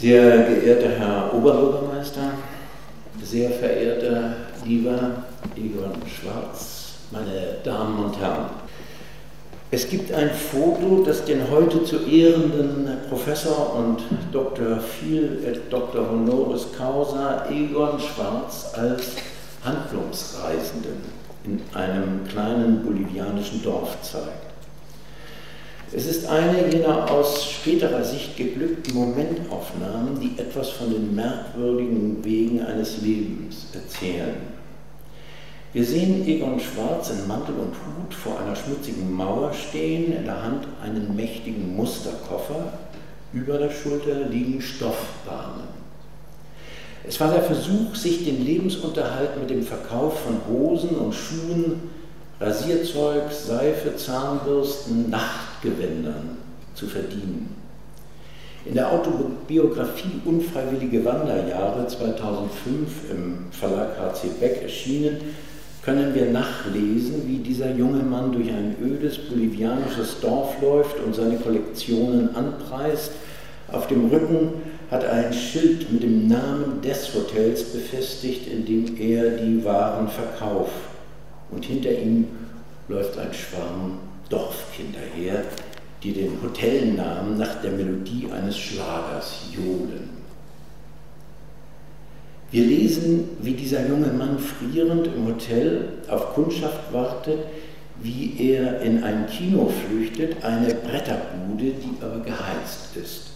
Sehr geehrter Herr Oberbürgermeister, sehr verehrter lieber Egon Schwarz, meine Damen und Herren. Es gibt ein Foto, das den heute zu ehrenden Professor und Dr. Phil, äh, Dr. Honoris Causa Egon Schwarz als Handlungsreisenden in einem kleinen bolivianischen Dorf zeigt. Es ist eine jener aus späterer Sicht geglückten Momentaufnahmen, die etwas von den merkwürdigen Wegen eines Lebens erzählen. Wir sehen Egon Schwarz in Mantel und Hut vor einer schmutzigen Mauer stehen, in der Hand einen mächtigen Musterkoffer, über der Schulter liegen Stoffbahnen. Es war der Versuch, sich den Lebensunterhalt mit dem Verkauf von Hosen und Schuhen, Rasierzeug, Seife, Zahnbürsten, Nachtgewändern zu verdienen. In der Autobiografie Unfreiwillige Wanderjahre 2005 im Verlag HC Beck erschienen, können wir nachlesen, wie dieser junge Mann durch ein ödes bolivianisches Dorf läuft und seine Kollektionen anpreist. Auf dem Rücken hat er ein Schild mit dem Namen des Hotels befestigt, in dem er die Waren verkauft. Und hinter ihm läuft ein Schwarm Dorfkinder her, die den Hotelnamen nach der Melodie eines Schlagers johlen. Wir lesen, wie dieser junge Mann frierend im Hotel auf Kundschaft wartet, wie er in ein Kino flüchtet, eine Bretterbude, die aber geheizt ist,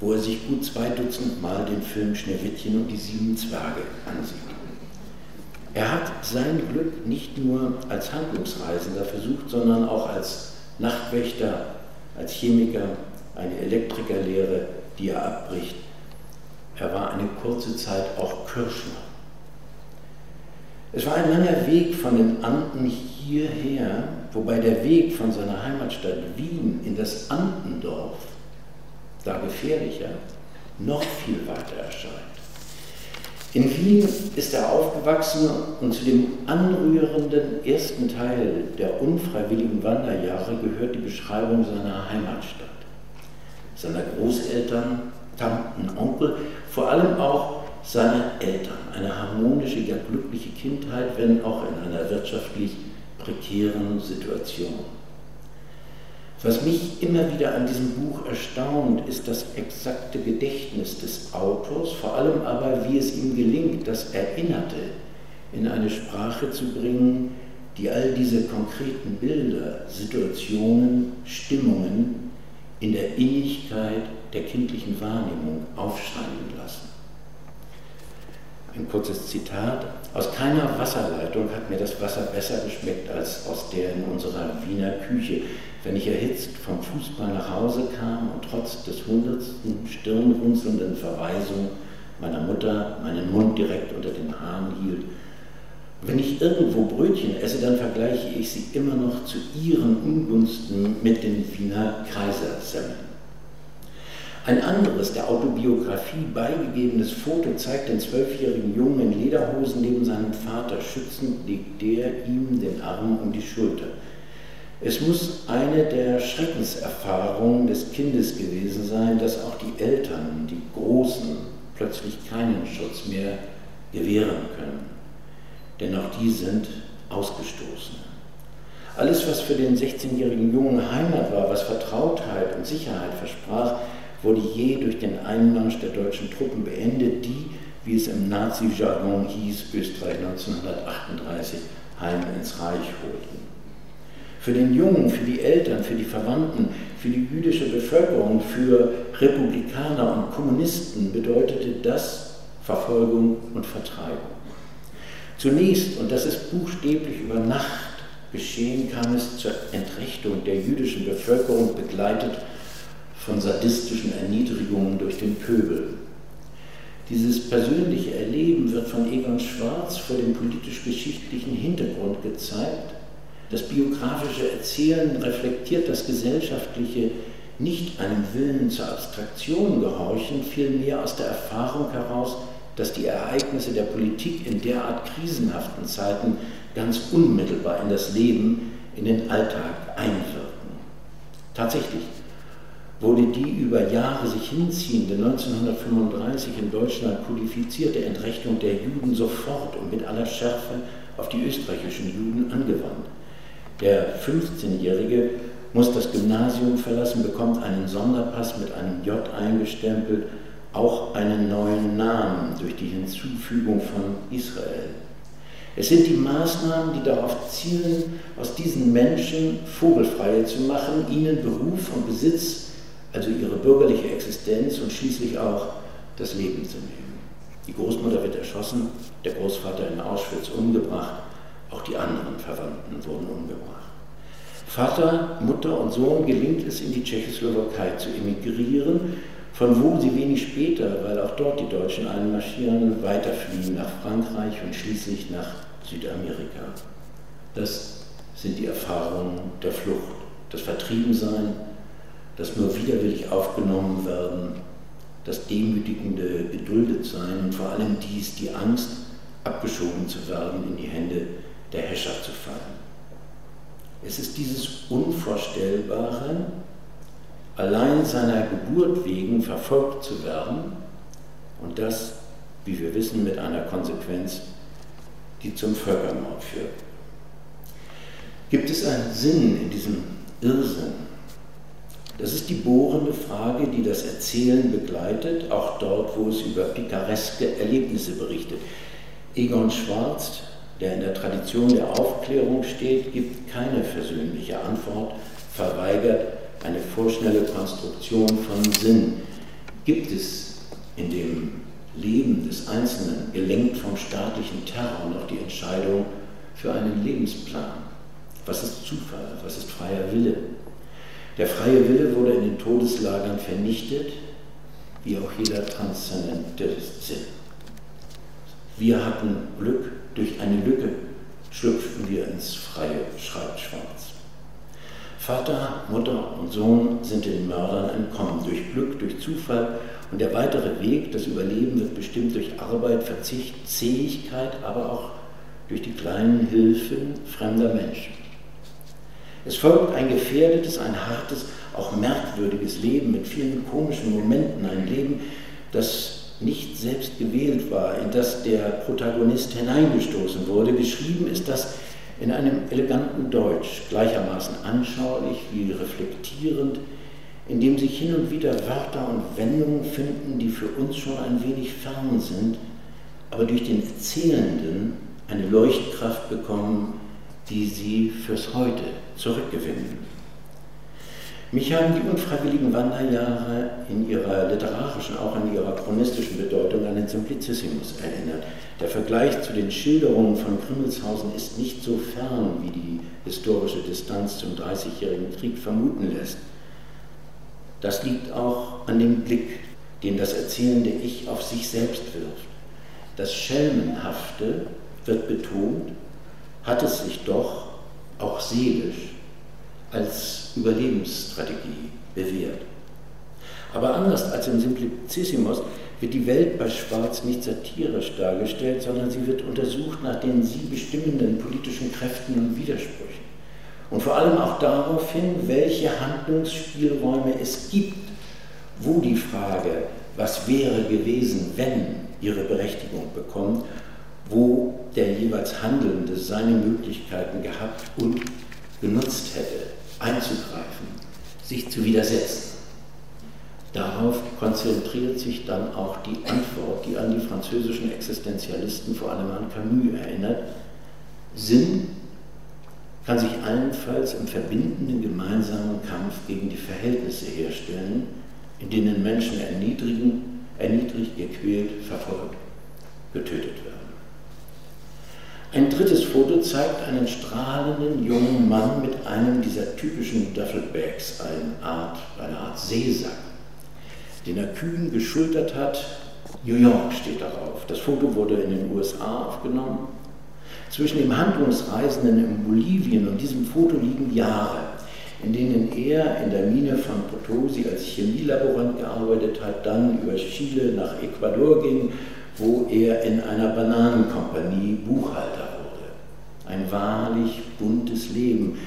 wo er sich gut zwei Dutzend Mal den Film Schneewittchen und die sieben Zwerge ansieht. Er hat sein Glück nicht nur als Handlungsreisender versucht, sondern auch als Nachtwächter, als Chemiker, eine Elektrikerlehre, die er abbricht er war eine kurze Zeit auch Kirschner. Es war ein langer Weg von den Anden hierher, wobei der Weg von seiner Heimatstadt Wien in das Andendorf, da gefährlicher, noch viel weiter erscheint. In Wien ist er aufgewachsen und zu dem anrührenden ersten Teil der unfreiwilligen Wanderjahre gehört die Beschreibung seiner Heimatstadt, seiner Großeltern, Tanten, Onkel, vor allem auch seine Eltern. Eine harmonische, ja glückliche Kindheit, wenn auch in einer wirtschaftlich prekären Situation. Was mich immer wieder an diesem Buch erstaunt, ist das exakte Gedächtnis des Autors, vor allem aber, wie es ihm gelingt, das Erinnerte in eine Sprache zu bringen, die all diese konkreten Bilder, Situationen, Stimmungen in der Innigkeit der kindlichen Wahrnehmung aufschreiben lassen. Ein kurzes Zitat. Aus keiner Wasserleitung hat mir das Wasser besser geschmeckt als aus der in unserer Wiener Küche, wenn ich erhitzt vom Fußball nach Hause kam und trotz des hundertsten stirnrunzelnden Verweisung meiner Mutter meinen Mund direkt unter den Haaren hielt. Wenn ich irgendwo Brötchen esse, dann vergleiche ich sie immer noch zu ihren Ungunsten mit den Wiener Kaisersemmeln. Ein anderes, der Autobiografie beigegebenes Foto zeigt den zwölfjährigen Jungen in Lederhosen neben seinem Vater. Schützend legt der ihm den Arm um die Schulter. Es muss eine der Schreckenserfahrungen des Kindes gewesen sein, dass auch die Eltern, die Großen, plötzlich keinen Schutz mehr gewähren können. Denn auch die sind ausgestoßen. Alles, was für den 16-jährigen Jungen Heimat war, was Vertrautheit und Sicherheit versprach, wurde je durch den Einmarsch der deutschen Truppen beendet, die, wie es im Nazi-Jargon hieß, Österreich 1938 heim ins Reich holten. Für den Jungen, für die Eltern, für die Verwandten, für die jüdische Bevölkerung, für Republikaner und Kommunisten bedeutete das Verfolgung und Vertreibung. Zunächst, und das ist buchstäblich über Nacht geschehen, kam es zur Entrechtung der jüdischen Bevölkerung, begleitet von sadistischen Erniedrigungen durch den Pöbel. Dieses persönliche Erleben wird von Egon Schwarz vor dem politisch-geschichtlichen Hintergrund gezeigt. Das biografische Erzählen reflektiert das gesellschaftliche nicht einem Willen zur Abstraktion gehorchen, vielmehr aus der Erfahrung heraus, dass die Ereignisse der Politik in derart krisenhaften Zeiten ganz unmittelbar in das Leben, in den Alltag einwirken. Tatsächlich, wurde die über Jahre sich hinziehende 1935 in Deutschland kodifizierte Entrechtung der Juden sofort und mit aller Schärfe auf die österreichischen Juden angewandt. Der 15-Jährige muss das Gymnasium verlassen, bekommt einen Sonderpass mit einem J eingestempelt, auch einen neuen Namen durch die Hinzufügung von Israel. Es sind die Maßnahmen, die darauf zielen, aus diesen Menschen Vogelfreie zu machen, ihnen Beruf und Besitz, also ihre bürgerliche Existenz und schließlich auch das Leben zu nehmen. Die Großmutter wird erschossen, der Großvater in Auschwitz umgebracht, auch die anderen Verwandten wurden umgebracht. Vater, Mutter und Sohn gelingt es, in die Tschechoslowakei zu emigrieren, von wo sie wenig später, weil auch dort die Deutschen einmarschieren, weiterfliehen nach Frankreich und schließlich nach Südamerika. Das sind die Erfahrungen der Flucht, das Vertriebensein, das nur widerwillig aufgenommen werden, das demütigende Geduldetsein und vor allem dies die Angst, abgeschoben zu werden, in die Hände der Herrschaft zu fallen. Es ist dieses Unvorstellbare, allein seiner Geburt wegen verfolgt zu werden und das, wie wir wissen, mit einer Konsequenz, die zum Völkermord führt. Gibt es einen Sinn in diesem Irrsinn? Das ist die bohrende Frage, die das Erzählen begleitet, auch dort, wo es über pikareske Erlebnisse berichtet. Egon Schwarz, der in der Tradition der Aufklärung steht, gibt keine versöhnliche Antwort, verweigert eine vorschnelle Konstruktion von Sinn. Gibt es in dem Leben des Einzelnen, gelenkt vom staatlichen Terror, noch die Entscheidung für einen Lebensplan? Was ist Zufall? Was ist freier Wille? Der freie Wille wurde in den Todeslagern vernichtet, wie auch jeder transzendente Sinn. Wir hatten Glück, durch eine Lücke schlüpften wir ins Freie, schreibt Schwarz. Vater, Mutter und Sohn sind den Mördern entkommen, durch Glück, durch Zufall und der weitere Weg, das Überleben wird bestimmt durch Arbeit, Verzicht, Zähigkeit, aber auch durch die kleinen Hilfen fremder Menschen. Es folgt ein gefährdetes, ein hartes, auch merkwürdiges Leben mit vielen komischen Momenten, ein Leben, das nicht selbst gewählt war, in das der Protagonist hineingestoßen wurde. Geschrieben ist das in einem eleganten Deutsch, gleichermaßen anschaulich wie reflektierend, in dem sich hin und wieder Wörter und Wendungen finden, die für uns schon ein wenig fern sind, aber durch den Erzählenden eine Leuchtkraft bekommen, die sie fürs Heute zurückgewinnen. Mich haben die unfreiwilligen Wanderjahre in ihrer literarischen, auch in ihrer chronistischen Bedeutung an den Simplicissimus erinnert. Der Vergleich zu den Schilderungen von Grimmelshausen ist nicht so fern, wie die historische Distanz zum Dreißigjährigen Krieg vermuten lässt. Das liegt auch an dem Blick, den das erzählende Ich auf sich selbst wirft. Das Schelmenhafte wird betont, hat es sich doch auch seelisch als Überlebensstrategie bewährt. Aber anders als im Simplicissimus wird die Welt bei Schwarz nicht satirisch dargestellt, sondern sie wird untersucht nach den sie bestimmenden politischen Kräften und Widersprüchen. Und vor allem auch darauf hin, welche Handlungsspielräume es gibt, wo die Frage, was wäre gewesen, wenn, ihre Berechtigung bekommt, wo der jeweils Handelnde seine Möglichkeiten gehabt und genutzt hätte einzugreifen, sich zu widersetzen. Darauf konzentriert sich dann auch die Antwort, die an die französischen Existenzialisten, vor allem an Camus, erinnert. Sinn kann sich allenfalls im verbindenden gemeinsamen Kampf gegen die Verhältnisse herstellen, in denen Menschen erniedrigen, erniedrigt, gequält, verfolgt, getötet werden. Ein drittes Foto zeigt einen strahlenden jungen Mann mit einem dieser typischen Duffelbags, eine Art, eine Art Seesack, den er kühn geschultert hat. New York steht darauf. Das Foto wurde in den USA aufgenommen. Zwischen dem Handlungsreisenden in Bolivien und diesem Foto liegen Jahre, in denen er in der Mine von Potosi als Chemielaborant gearbeitet hat, dann über Chile nach Ecuador ging wo er in einer Bananenkompanie Buchhalter wurde. Ein wahrlich buntes Leben,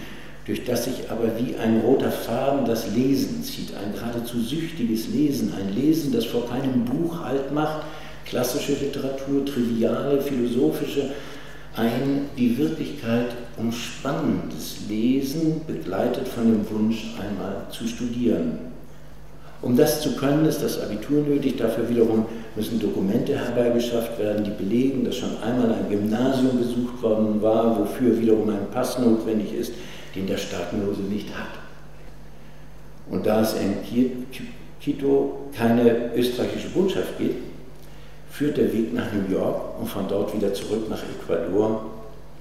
durch das sich aber wie ein roter Faden das Lesen zieht, ein geradezu süchtiges Lesen, ein Lesen, das vor keinem Buch Halt macht, klassische Literatur, triviale, philosophische, ein die Wirklichkeit umspannendes Lesen, begleitet von dem Wunsch, einmal zu studieren. Um das zu können, ist das Abitur nötig. Dafür wiederum müssen Dokumente herbeigeschafft werden, die belegen, dass schon einmal ein Gymnasium besucht worden war, wofür wiederum ein Pass notwendig ist, den der Staatenlose nicht hat. Und da es in Quito keine österreichische Botschaft gibt, führt der Weg nach New York und von dort wieder zurück nach Ecuador,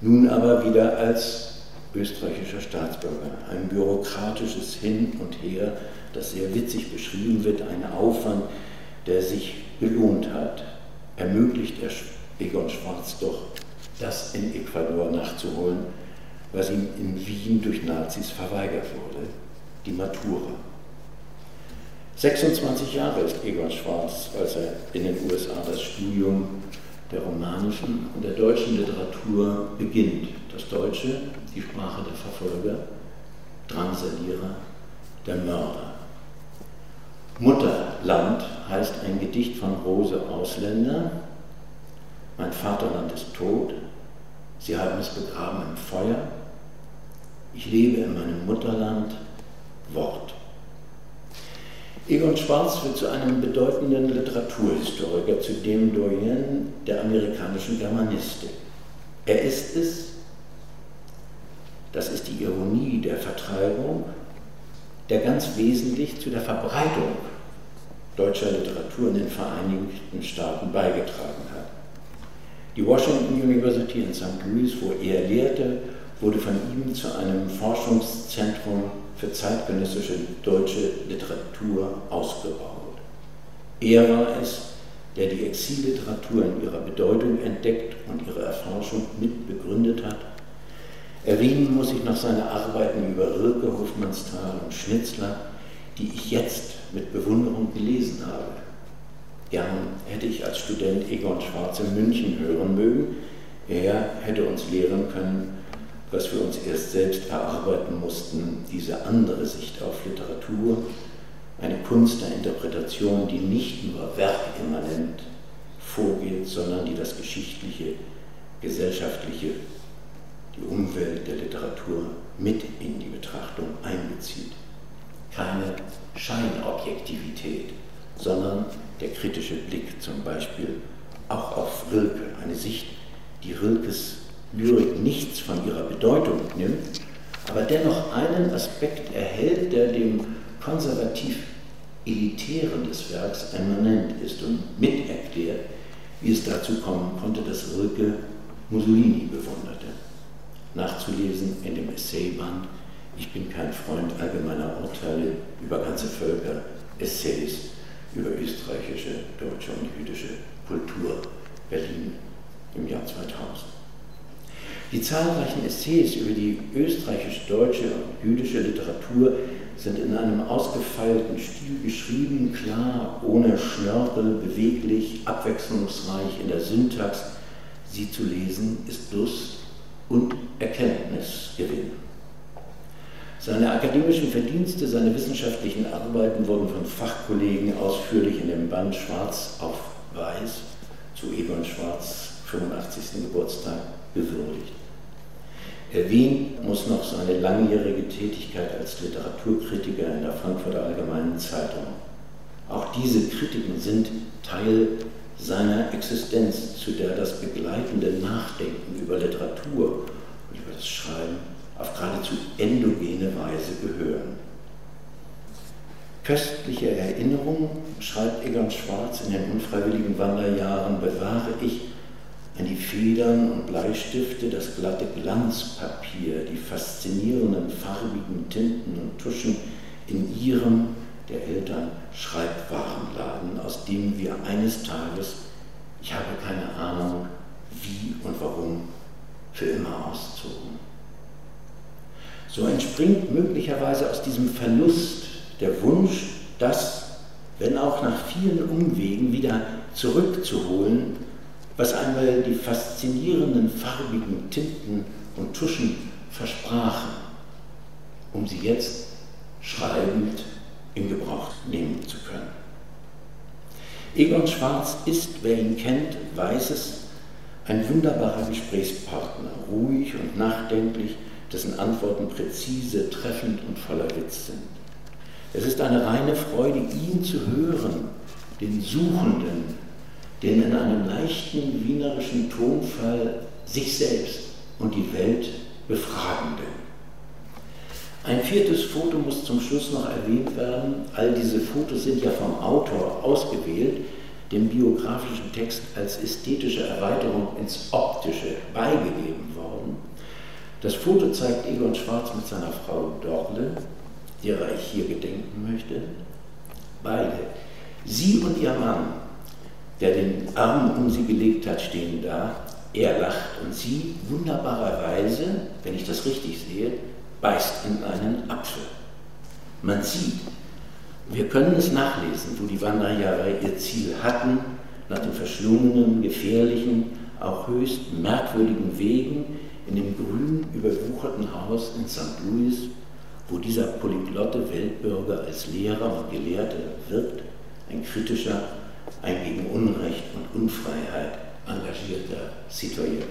nun aber wieder als österreichischer Staatsbürger. Ein bürokratisches Hin und Her, das sehr witzig beschrieben wird, ein Aufwand, der sich gelohnt hat, ermöglicht er Egon Schwarz doch, das in Ecuador nachzuholen, was ihm in Wien durch Nazis verweigert wurde, die Matura. 26 Jahre ist Egon Schwarz, als er in den USA das Studium der romanischen und der deutschen Literatur beginnt. Das Deutsche, die Sprache der Verfolger, Drangsalierer, der Mörder. Mutterland heißt ein Gedicht von Rose Ausländer. Mein Vaterland ist tot, sie haben es begraben im Feuer. Ich lebe in meinem Mutterland, Wort. Egon Schwarz wird zu einem bedeutenden Literaturhistoriker, zu dem Doyen der amerikanischen Germanistik. Er ist es, das ist die Ironie der Vertreibung, der ganz wesentlich zu der Verbreitung deutscher Literatur in den Vereinigten Staaten beigetragen hat. Die Washington University in St. Louis, wo er lehrte, wurde von ihm zu einem Forschungszentrum für zeitgenössische deutsche Literatur ausgebaut. Er war es, der die Exilliteratur in ihrer Bedeutung entdeckt und ihre Erforschung mit begründet hat. Erwähnen muss ich noch seine Arbeiten über Rilke, Hofmannsthal und Schnitzler, die ich jetzt mit Bewunderung gelesen habe. Gern hätte ich als Student Egon Schwarz in München hören mögen. Er hätte uns lehren können, was wir uns erst selbst erarbeiten mussten, diese andere Sicht auf Literatur, eine Kunst der Interpretation, die nicht nur werkimmanent vorgeht, sondern die das Geschichtliche, Gesellschaftliche, die Umwelt der Literatur mit in die Betrachtung einbezieht. Keine Scheinobjektivität, sondern der kritische Blick zum Beispiel auch auf Rilke, eine Sicht, die Rilkes Lyrik nichts von ihrer Bedeutung nimmt, aber dennoch einen Aspekt erhält, der dem konservativ Elitären des Werks immanent ist und miterklärt, wie es dazu kommen konnte, dass Rilke Mussolini bewunderte. Nachzulesen in dem Essayband Ich bin kein Freund allgemeiner Urteile über ganze Völker, Essays über österreichische, deutsche und jüdische Kultur, Berlin im Jahr 2000. Die zahlreichen Essays über die österreichisch-deutsche und jüdische Literatur sind in einem ausgefeilten Stil geschrieben, klar, ohne Schnörkel, beweglich, abwechslungsreich in der Syntax. Sie zu lesen ist Lust und Erkenntnisgewinn. Seine akademischen Verdienste, seine wissenschaftlichen Arbeiten wurden von Fachkollegen ausführlich in dem Band Schwarz auf Weiß zu Egon Schwarz 85. Geburtstag gewürdigt. Erwähnt muss noch seine langjährige Tätigkeit als Literaturkritiker in der Frankfurter Allgemeinen Zeitung. Auch diese Kritiken sind Teil seiner Existenz, zu der das begleitende Nachdenken über Literatur und über das Schreiben auf geradezu endogene Weise gehören. Köstliche Erinnerungen, schreibt Egon Schwarz in den unfreiwilligen Wanderjahren, bewahre ich an die Federn und Bleistifte, das glatte Glanzpapier, die faszinierenden farbigen Tinten und Tuschen in ihrem, der Eltern, Schreibwarenladen, aus dem wir eines Tages, ich habe keine Ahnung, wie und warum, für immer auszogen. So entspringt möglicherweise aus diesem Verlust der Wunsch, das, wenn auch nach vielen Umwegen, wieder zurückzuholen, was einmal die faszinierenden farbigen Tinten und Tuschen versprachen. um sie jetzt schreibend in Gebrauch nehmen zu können. Egon Schwarz ist, wer ihn kennt, weiß es, ein wunderbarer Gesprächspartner, ruhig und nachdenklich, dessen Antworten präzise, treffend und voller Witz sind. Es ist eine reine Freude, ihn zu hören, den Suchenden, den in einem leichten wienerischen Tonfall sich selbst und die Welt befragenden. Ein viertes Foto muss zum Schluss noch erwähnt werden. All diese Fotos sind ja vom Autor ausgewählt, dem biografischen Text als ästhetische Erweiterung ins Optische beigegeben worden. Das Foto zeigt Egon Schwarz mit seiner Frau Dorle, derer ich hier gedenken möchte. Beide, sie und ihr Mann, der den Arm um sie gelegt hat, stehen da. Er lacht und sie wunderbarerweise, wenn ich das richtig sehe, beißt in einen Apfel. Man sieht, wir können es nachlesen, wo die Wanderjahre ihr Ziel hatten, nach den verschlungenen, gefährlichen, auch höchst merkwürdigen Wegen in dem grün überwucherten Haus in St. Louis, wo dieser polyglotte Weltbürger als Lehrer und Gelehrter wirkt, ein kritischer, ein gegen Unrecht und Unfreiheit engagierter Citoyen.